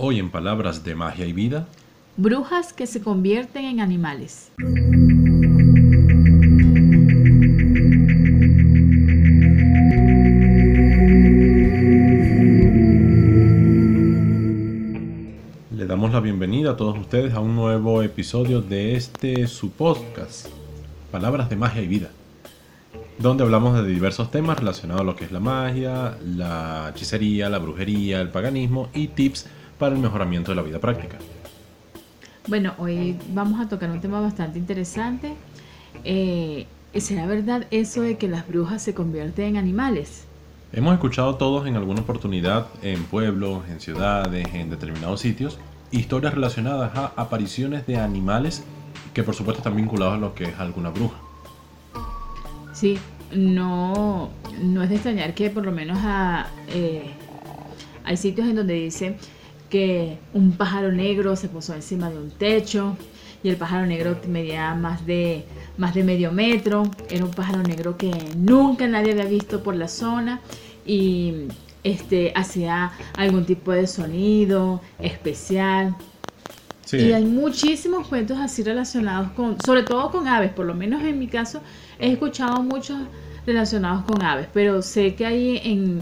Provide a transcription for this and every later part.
Hoy en Palabras de Magia y Vida. Brujas que se convierten en animales. Le damos la bienvenida a todos ustedes a un nuevo episodio de este su podcast, Palabras de Magia y Vida, donde hablamos de diversos temas relacionados a lo que es la magia, la hechicería, la brujería, el paganismo y tips para el mejoramiento de la vida práctica. Bueno, hoy vamos a tocar un tema bastante interesante. Eh, ¿Será verdad eso de que las brujas se convierten en animales? Hemos escuchado todos en alguna oportunidad en pueblos, en ciudades, en determinados sitios, historias relacionadas a apariciones de animales que por supuesto están vinculados a lo que es alguna bruja. Sí, no, no es de extrañar que por lo menos a, eh, hay sitios en donde dice que un pájaro negro se posó encima de un techo y el pájaro negro medía más de, más de medio metro. Era un pájaro negro que nunca nadie había visto por la zona y este, hacía algún tipo de sonido especial. Y hay muchísimos cuentos así relacionados con, sobre todo con aves, por lo menos en mi caso he escuchado muchos relacionados con aves, pero sé que hay en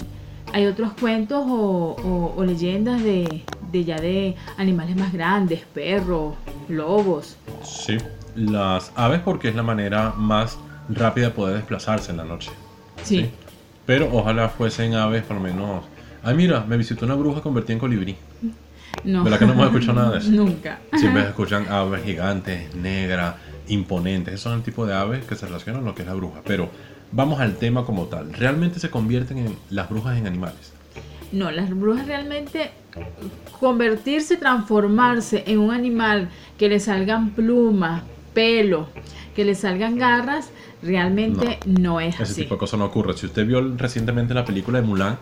hay otros cuentos o leyendas de, de ya de animales más grandes, perros, lobos. Sí, las aves porque es la manera más rápida de poder desplazarse en la noche. Sí. Pero ojalá fuesen aves por lo menos... Ay, mira, me visitó una bruja convertida en colibrí. No. ¿Verdad que no hemos escuchado nada de eso? Nunca. Siempre escuchan aves gigantes, negras, imponentes. Esos son el tipo de aves que se relacionan con lo que es la bruja. Pero vamos al tema como tal. ¿Realmente se convierten en las brujas en animales? No, las brujas realmente convertirse, transformarse en un animal que le salgan plumas, pelo, que le salgan garras, realmente no, es ese así. Ese tipo de cosas no ocurre. Si usted vio recientemente la película de Mulan,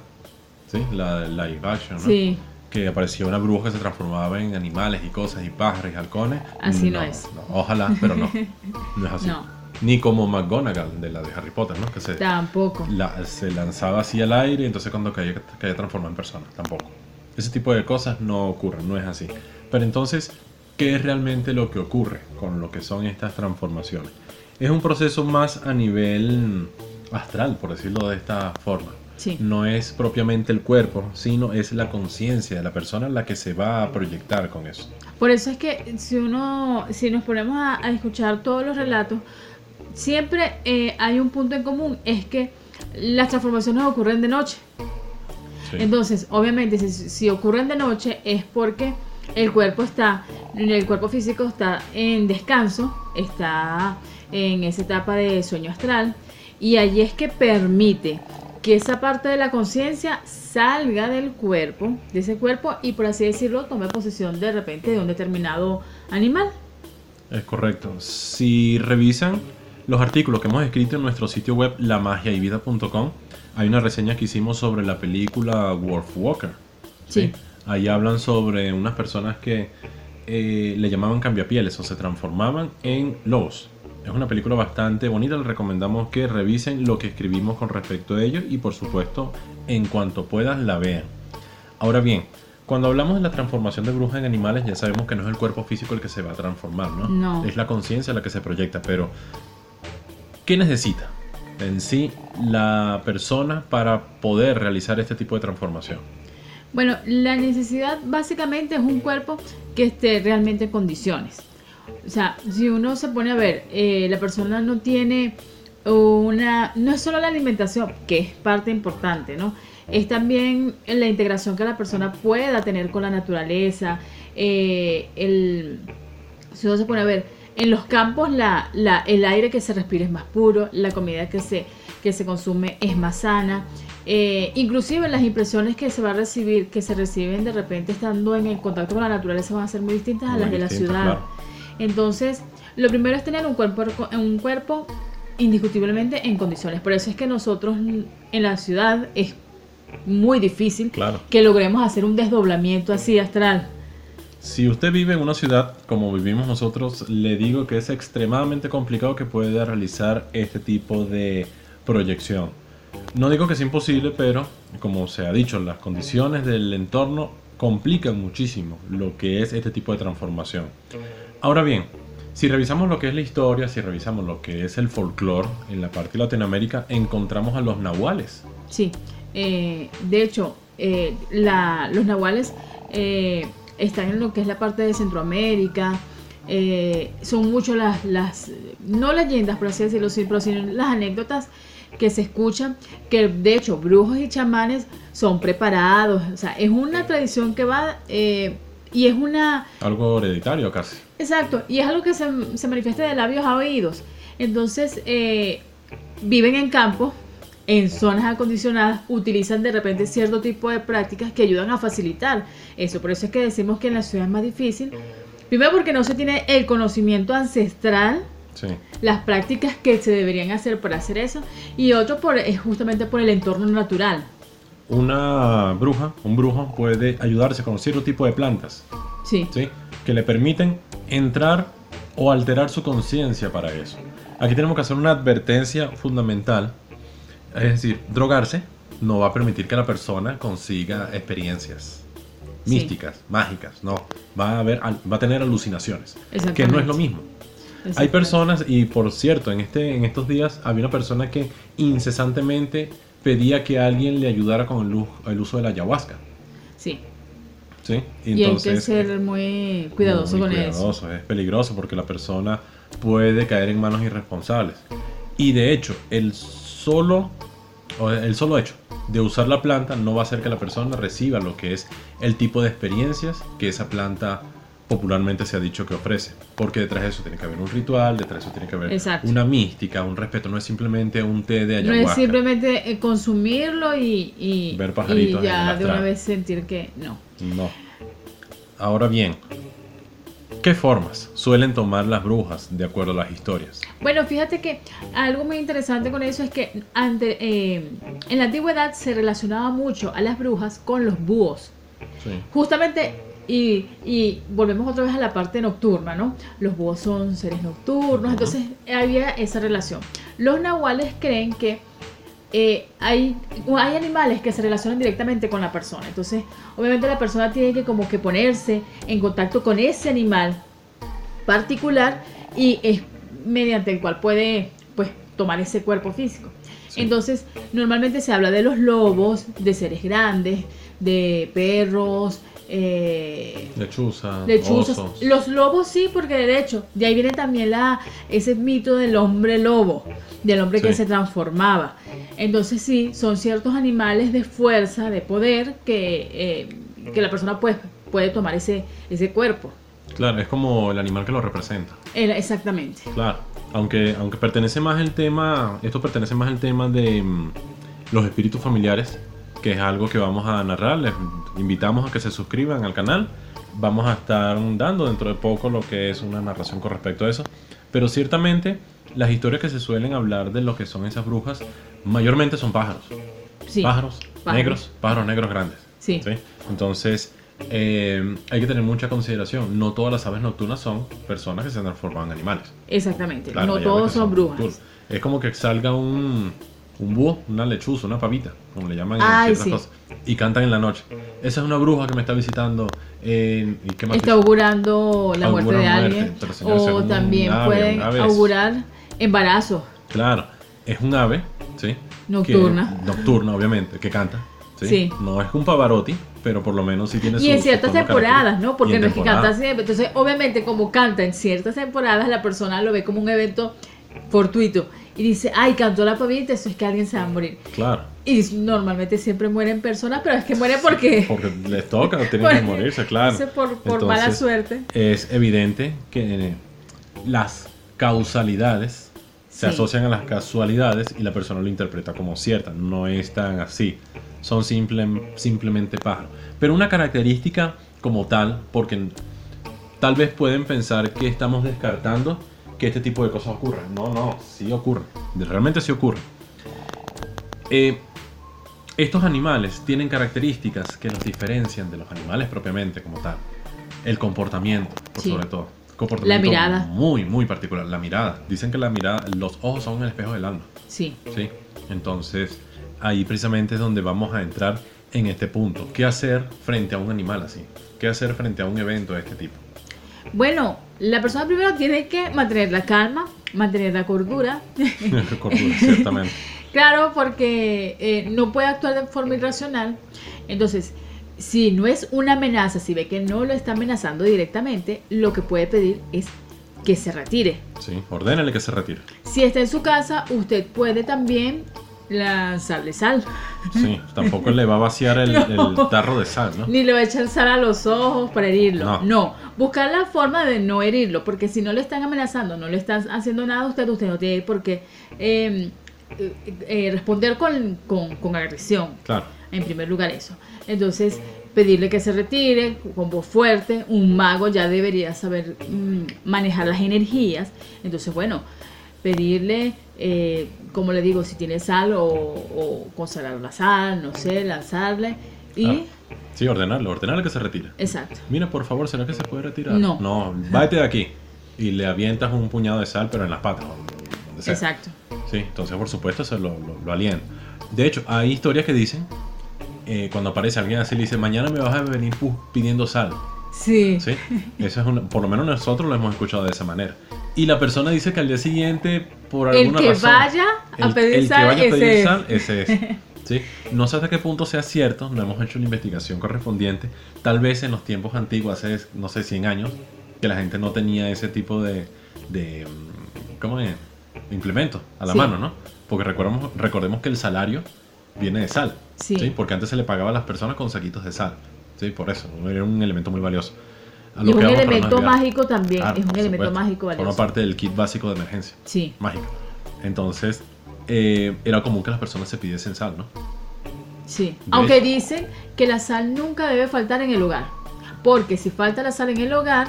¿sí? la live action, ¿no? Sí. que aparecía una bruja que se transformaba en animales y cosas y pájaros y halcones. Así no, es. ojalá, pero no. No es así. No. Ni como McGonagall de la de Harry Potter, ¿no? Que se, Tampoco. se lanzaba así al aire y entonces cuando caía, caía transformada en persona. Tampoco. Ese tipo de cosas no ocurren, no es así. Pero entonces, ¿qué es realmente lo que ocurre con lo que son estas transformaciones? Es un proceso más a nivel astral, por decirlo de esta forma. Sí. No es propiamente el cuerpo, sino es la conciencia de la persona la que se va a proyectar con eso. Por eso es que si uno, si nos ponemos a, escuchar todos los relatos, siempre eh, hay un punto en común, es que las transformaciones ocurren de noche. Entonces, obviamente, si, ocurren de noche es porque el cuerpo está, el cuerpo físico está en descanso, está en esa etapa de sueño astral, y allí es que permite que esa parte de la conciencia salga del cuerpo, de ese cuerpo, y por así decirlo, tome posesión de repente de un determinado animal. Es correcto. Si revisan los artículos que hemos escrito en nuestro sitio web lamagiayvida.com, hay una reseña que hicimos sobre la película Wolf Walker. Sí. Ahí hablan sobre unas personas que eh, le llamaban cambiapieles o se transformaban en lobos. Es una película bastante bonita, les recomendamos que revisen lo que escribimos con respecto a ello y por supuesto en cuanto puedan la vean. Ahora bien, cuando hablamos de la transformación de brujas en animales ya sabemos que no es el cuerpo físico el que se va a transformar, ¿no? No. Es la conciencia la que se proyecta, pero ¿qué necesita? En sí la persona para poder realizar este tipo de transformación? Bueno, la necesidad básicamente es un cuerpo que esté realmente en condiciones. O sea, si uno se pone a ver, eh, la persona no tiene una, no es solo la alimentación, que es parte importante, ¿no? Es también la integración que la persona pueda tener con la naturaleza, eh, el, si uno se pone a ver, en los campos la, la, el aire que se respira es más puro, la comida que se, que se consume es más sana. Eh, inclusive las impresiones que se va a recibir, que se reciben de repente estando en el contacto con la naturaleza van a ser muy distintas a las de la ciudad. Entonces, lo primero es tener un cuerpo, un cuerpo indiscutiblemente en condiciones. Por eso es que nosotros en la ciudad es muy difícil que logremos hacer un desdoblamiento así astral. Si usted vive en una ciudad como vivimos nosotros, le digo que es extremadamente complicado que pueda realizar este tipo de proyección. No digo que sea imposible, pero como se ha dicho, las condiciones del entorno complican muchísimo lo que es este tipo de transformación. Ahora bien, si revisamos lo que es la historia, si revisamos lo que es el folclore en la parte de Latinoamérica, encontramos a los nahuales. Sí, eh, de hecho, eh, los nahuales eh, están en lo que es la parte de Centroamérica. eh, son mucho las, las, no leyendas, por así decirlo, pero sino las anécdotas que se escuchan, que de hecho brujos y chamanes son preparados, o sea, es una tradición que va eh, y es una, Algo hereditario casi. Exacto, y es algo que se, se manifiesta de labios a oídos. Entonces, eh, viven en campo, en zonas acondicionadas, utilizan de repente cierto tipo de prácticas que ayudan a facilitar eso. Por eso es que decimos que en la ciudad es más difícil. Primero porque no se tiene el conocimiento ancestral, Sí. las prácticas que se deberían hacer para hacer eso, y otro por, es justamente por el entorno natural. Una bruja, un brujo puede ayudarse con cierto tipo de plantas, Sí, ¿sí? Que le permiten entrar o alterar su conciencia para eso. Aquí tenemos que hacer una advertencia fundamental. Es decir, drogarse no va a permitir que la persona consiga experiencias Sí. místicas, mágicas, no. Va a, haber, va a tener alucinaciones, que no es lo mismo. Hay personas, y por cierto, en, este, en estos días había una persona que incesantemente pedía que alguien le ayudara con el, el uso de la ayahuasca. Sí, ¿sí? y hay que ser muy cuidadoso muy con eso. cuidadoso, Es peligroso porque la persona puede caer en manos irresponsables. Y de hecho, el solo, el solo hecho de usar la planta no va a hacer que la persona reciba lo que es el tipo de experiencias que esa planta popularmente se ha dicho que ofrece. Porque detrás de eso tiene que haber un ritual, detrás de eso tiene que haber Exacto. una mística, un respeto. No es simplemente un té de No ayahuasca. es simplemente eh, consumirlo y, y, Ver pajaritos y en ya el de una vez sentir que no. No. Ahora bien, ¿qué formas suelen tomar las brujas de acuerdo a las historias? Bueno, fíjate que algo muy interesante con eso es que ante, eh, en la antigüedad se relacionaba mucho a las brujas con los búhos. Sí. Justamente, y, y volvemos otra vez a la parte nocturna, ¿no? Los búhos son seres nocturnos, entonces había esa relación. Los nahuales creen que eh, hay, hay animales que se relacionan directamente con la persona, entonces obviamente la persona tiene que como que ponerse en contacto con ese animal particular y es mediante el cual puede pues tomar ese cuerpo físico. Sí. Entonces, normalmente se habla de los lobos, de seres grandes, de perros, eh, Lechuza, lechuzas. osos. Los lobos sí, porque de hecho, de ahí viene también la, ese mito del hombre lobo, del hombre que se transformaba. Entonces sí, son ciertos animales de fuerza, de poder, que, eh, que la persona pues, puede tomar ese, ese cuerpo. Claro, es como el animal que lo representa. El- exactamente. Claro. Aunque, aunque pertenece más el tema, esto pertenece más al tema de mm, los espíritus familiares, que es algo que vamos a narrar. Les invitamos a que se suscriban al canal. Vamos a estar dando dentro de poco lo que es una narración con respecto a eso. Pero ciertamente las historias que se suelen hablar de lo que son esas brujas, mayormente son pájaros. Sí. pájaros, pájaros. negros, pájaros negros grandes. Sí. Entonces, eh, hay que tener mucha consideración. No todas las aves nocturnas son personas que se transforman en animales. Exactamente. Claro, no todos son brujas. Es como que salga un, un búho, una lechuza, una pavita, como le llaman en Ay, ciertas sí. cosas, y cantan en la noche. Esa es una bruja que me está visitando. eh, ¿y qué más Está augurando la muerte de alguien. señor, o también ave, pueden augurar embarazos. Claro, es un ave, ¿sí? Nocturna. Que- nocturna, obviamente, que canta. ¿sí? Sí. No es un Pavarotti, pero por lo menos sí tiene su Y en su ciertas tono temporadas. ¿no? Porque en no es que canta siempre. Entonces, obviamente, como canta en ciertas temporadas, la persona lo ve como un evento fortuito. Y dice, ay, cantó la pavita, eso es que alguien se va a morir. Claro, Y normalmente siempre mueren personas, pero es que mueren porque... porque les toca, tienen que morirse, claro. Por, por mala suerte. Es evidente que eh, las causalidades se Sí. asocian a las casualidades y la persona lo interpreta como cierta. No es tan así. Son simple, simplemente pájaros. Pero una característica como tal, porque tal vez pueden pensar que estamos descartando que este tipo de cosas ocurran. No, no, sí ocurre. Realmente sí ocurre. Eh, estos animales tienen características que los diferencian de los animales propiamente como tal. El comportamiento, por Sí. sobre todo. Comportamiento La mirada. Muy, muy particular. La mirada. Dicen que la mirada, los ojos son el espejo del alma. Sí, ¿sí? Entonces, ahí precisamente es donde vamos a entrar en este punto. ¿Qué hacer frente a un animal así? ¿Qué hacer frente a un evento de este tipo? Bueno, la persona primero tiene que mantener la calma, mantener la cordura. Cordura, ciertamente. Claro, porque eh, no puede actuar de forma irracional. Entonces, si no es una amenaza, si ve que no lo está amenazando directamente, lo que puede pedir es que se retire. Sí, ordénale que se retire. Si está en su casa, usted puede también lanzarle sal. Sí, tampoco le va a vaciar el, No. el tarro de sal, ¿no? Ni le va a echar sal a los ojos para herirlo. No. No. buscar la forma de no herirlo, porque si no le están amenazando, no le están haciendo nada a usted, usted no tiene por qué eh, eh, eh, responder con, con, con agresión. Claro. En primer lugar eso. Entonces, pedirle que se retire con voz fuerte. Un mago ya debería saber mm, manejar las energías. Entonces, bueno, pedirle, eh, como le digo, si tiene sal o, o consagrar la sal, no sé, lanzarle. Y, Claro. Sí, ordenarle, ordenarle que se retire. exacto. Mira, por favor, ¿será que se puede retirar? No. No, váyate de aquí. Y le avientas un puñado de sal, pero en las patas. o donde sea. Exacto. Sí, entonces por supuesto se lo, lo, lo aliena. De hecho, hay historias que dicen, eh, cuando aparece alguien así, le dice, mañana me vas a venir pidiendo sal. Sí. ¿Sí? Eso es una, por lo menos nosotros lo hemos escuchado de esa manera. Y la persona dice que al día siguiente, por El alguna que razón... vaya a el- pedir el sal, que vaya a pedir ese sal, ese es. ¿Sí? No sé hasta qué punto sea cierto, no hemos hecho la investigación correspondiente. Tal vez en los tiempos antiguos, hace, no sé, 100 años, que la gente no tenía ese tipo de, de mm, ¿cómo es? implementos a la Sí. mano, ¿no? Porque recordemos, recordemos que el salario viene de sal, Sí. Porque antes se le pagaba a las personas con saquitos de sal, ¿sí? Por eso, era un elemento muy valioso. Y es un elemento mágico también. Claro, es un elemento supuesto. mágico Forma valioso. parte del kit básico de emergencia, Sí. mágico. Entonces, eh, era común que las personas se pidiesen sal, ¿no? Sí, De aunque hecho. dicen que la sal nunca debe faltar en el hogar, porque si falta la sal en el hogar,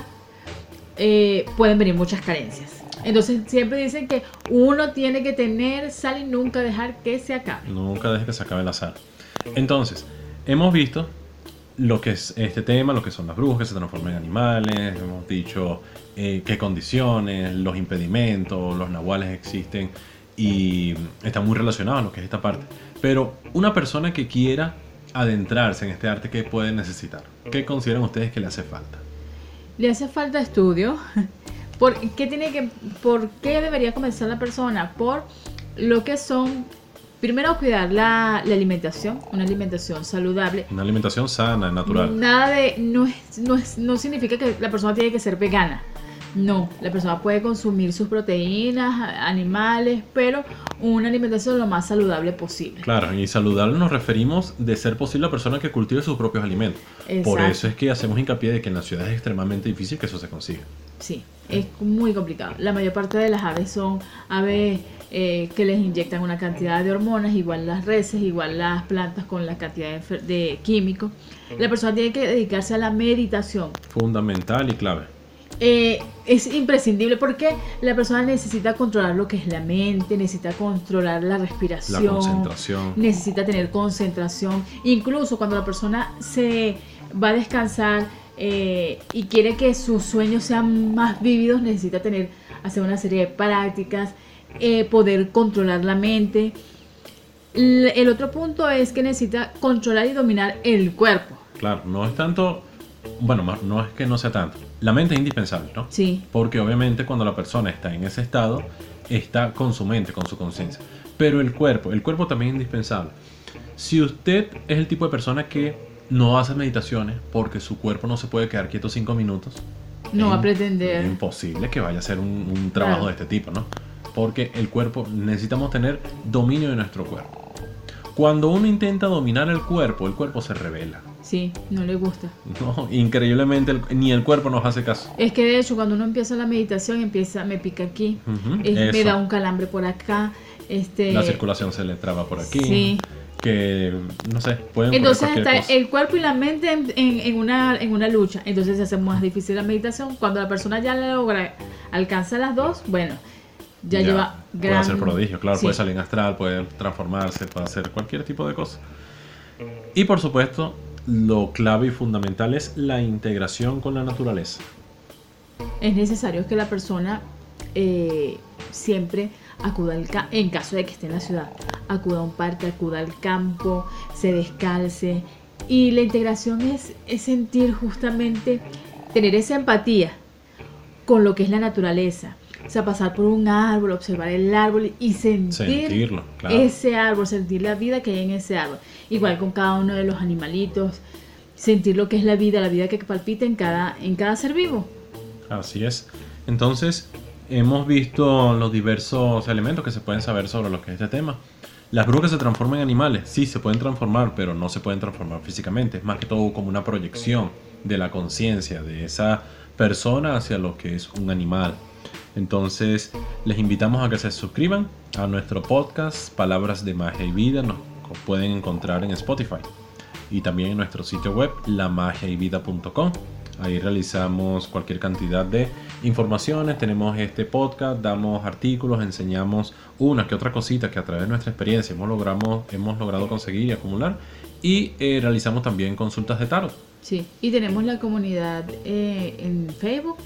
eh, pueden venir muchas carencias. Entonces siempre dicen que uno tiene que tener sal y nunca dejar que se acabe. Nunca deje que se acabe la sal. Entonces, hemos visto lo que es este tema, lo que son las brujas que se transforman en animales, hemos dicho eh, qué condiciones, los impedimentos, los nahuales existen y están muy relacionados a lo que es esta parte. Pero una persona que quiera adentrarse en este arte, ¿qué puede necesitar? ¿Qué consideran ustedes que le hace falta? Le hace falta estudio. ¿Por qué, tiene que, ¿Por qué debería comenzar la persona? Por lo que son, primero cuidar la, la alimentación, una alimentación saludable, Una alimentación sana, natural. Nada de. No, es, no, es, no significa que la persona tiene que ser vegana. No, la persona puede consumir sus proteínas, a- animales, pero una alimentación lo más saludable posible. Claro, y saludable nos referimos de ser posible la persona que cultive sus propios alimentos. Por eso es que hacemos hincapié de que en la ciudad es extremadamente difícil que eso se consiga. Sí, es muy complicado. La mayor parte de las aves son aves eh, que les inyectan una cantidad de hormonas, igual las reses, igual las plantas con la cantidad de, de químicos. La persona tiene que dedicarse a la meditación. Fundamental y clave. Eh, es imprescindible porque la persona necesita controlar lo que es la mente, necesita controlar la La respiración, concentración. necesita tener concentración. Incluso cuando la persona se va a descansar eh, y quiere que sus sueños sean más vívidos, necesita tener, hacer una serie de prácticas, eh, poder controlar la mente. El otro punto es que necesita controlar y dominar el cuerpo. Claro, no es tanto. Bueno, no es que no sea tanto. La mente es indispensable, ¿no? Sí, Porque obviamente cuando la persona está en ese estado, está con su mente, con su conciencia. Pero el cuerpo, el cuerpo también es indispensable. Si usted es el tipo de persona que no hace meditaciones porque su cuerpo no se puede quedar quieto cinco minutos, no va a es pretender. imposible que vaya a hacer un, un trabajo Claro. de este tipo, ¿no? Porque el cuerpo, necesitamos tener dominio de nuestro cuerpo. Cuando uno intenta dominar el cuerpo, el cuerpo se revela. Sí, no le gusta. No, increíblemente el- ni el cuerpo nos hace caso. Es que de hecho cuando uno empieza la meditación empieza, me pica aquí, es- me da un calambre por acá, este, La circulación se le traba por aquí. Sí. Que, no sé, pueden entonces está cosa. el cuerpo y la mente en, en- en una, en una lucha, entonces se hace más difícil la meditación. Cuando la persona ya la logra, alcanza las dos, bueno, ya, lleva Puede hacer prodigio, claro, Sí. puede salir en astral, puede transformarse, puede hacer cualquier tipo de cosa. Y por supuesto, lo clave y fundamental es la integración con la naturaleza. Es necesario que la persona eh, siempre acuda al en caso de que esté en la ciudad, acuda a un parque, acuda al campo, se descalce. Y la integración es, es sentir justamente, tener esa empatía con lo que es la naturaleza. O sea, pasar por un árbol, observar el árbol y sentir ese árbol, sentir la vida que hay en ese árbol. Igual con cada uno de los animalitos, sentir lo que es la vida, la vida que palpita en cada, en cada ser vivo. Así es. Entonces, hemos visto los diversos elementos que se pueden saber sobre lo que es este tema. Las brujas se transforman en animales, sí, se pueden transformar, pero no se pueden transformar físicamente. Es más que todo como una proyección de la conciencia de esa persona hacia lo que es un animal. Entonces, les invitamos a que se suscriban a nuestro podcast Palabras de Magia y Vida. Nos pueden encontrar en Spotify y también en nuestro sitio web lamagiayvida.com. Ahí realizamos cualquier cantidad de informaciones, tenemos este podcast, damos artículos, enseñamos una que otra cosita que a través de nuestra experiencia hemos, logramos, hemos logrado conseguir y acumular y eh, realizamos también consultas de tarot. Sí, y tenemos la comunidad eh, en Facebook,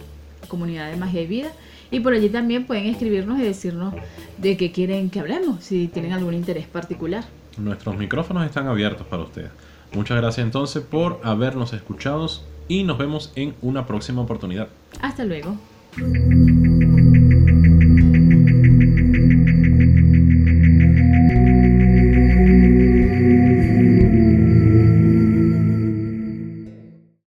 comunidad de magia y vida, y por allí también pueden escribirnos y decirnos de qué quieren que hablemos, si tienen algún interés particular. Nuestros micrófonos están abiertos para ustedes. Muchas gracias entonces por habernos escuchado y nos vemos en una próxima oportunidad. Hasta luego.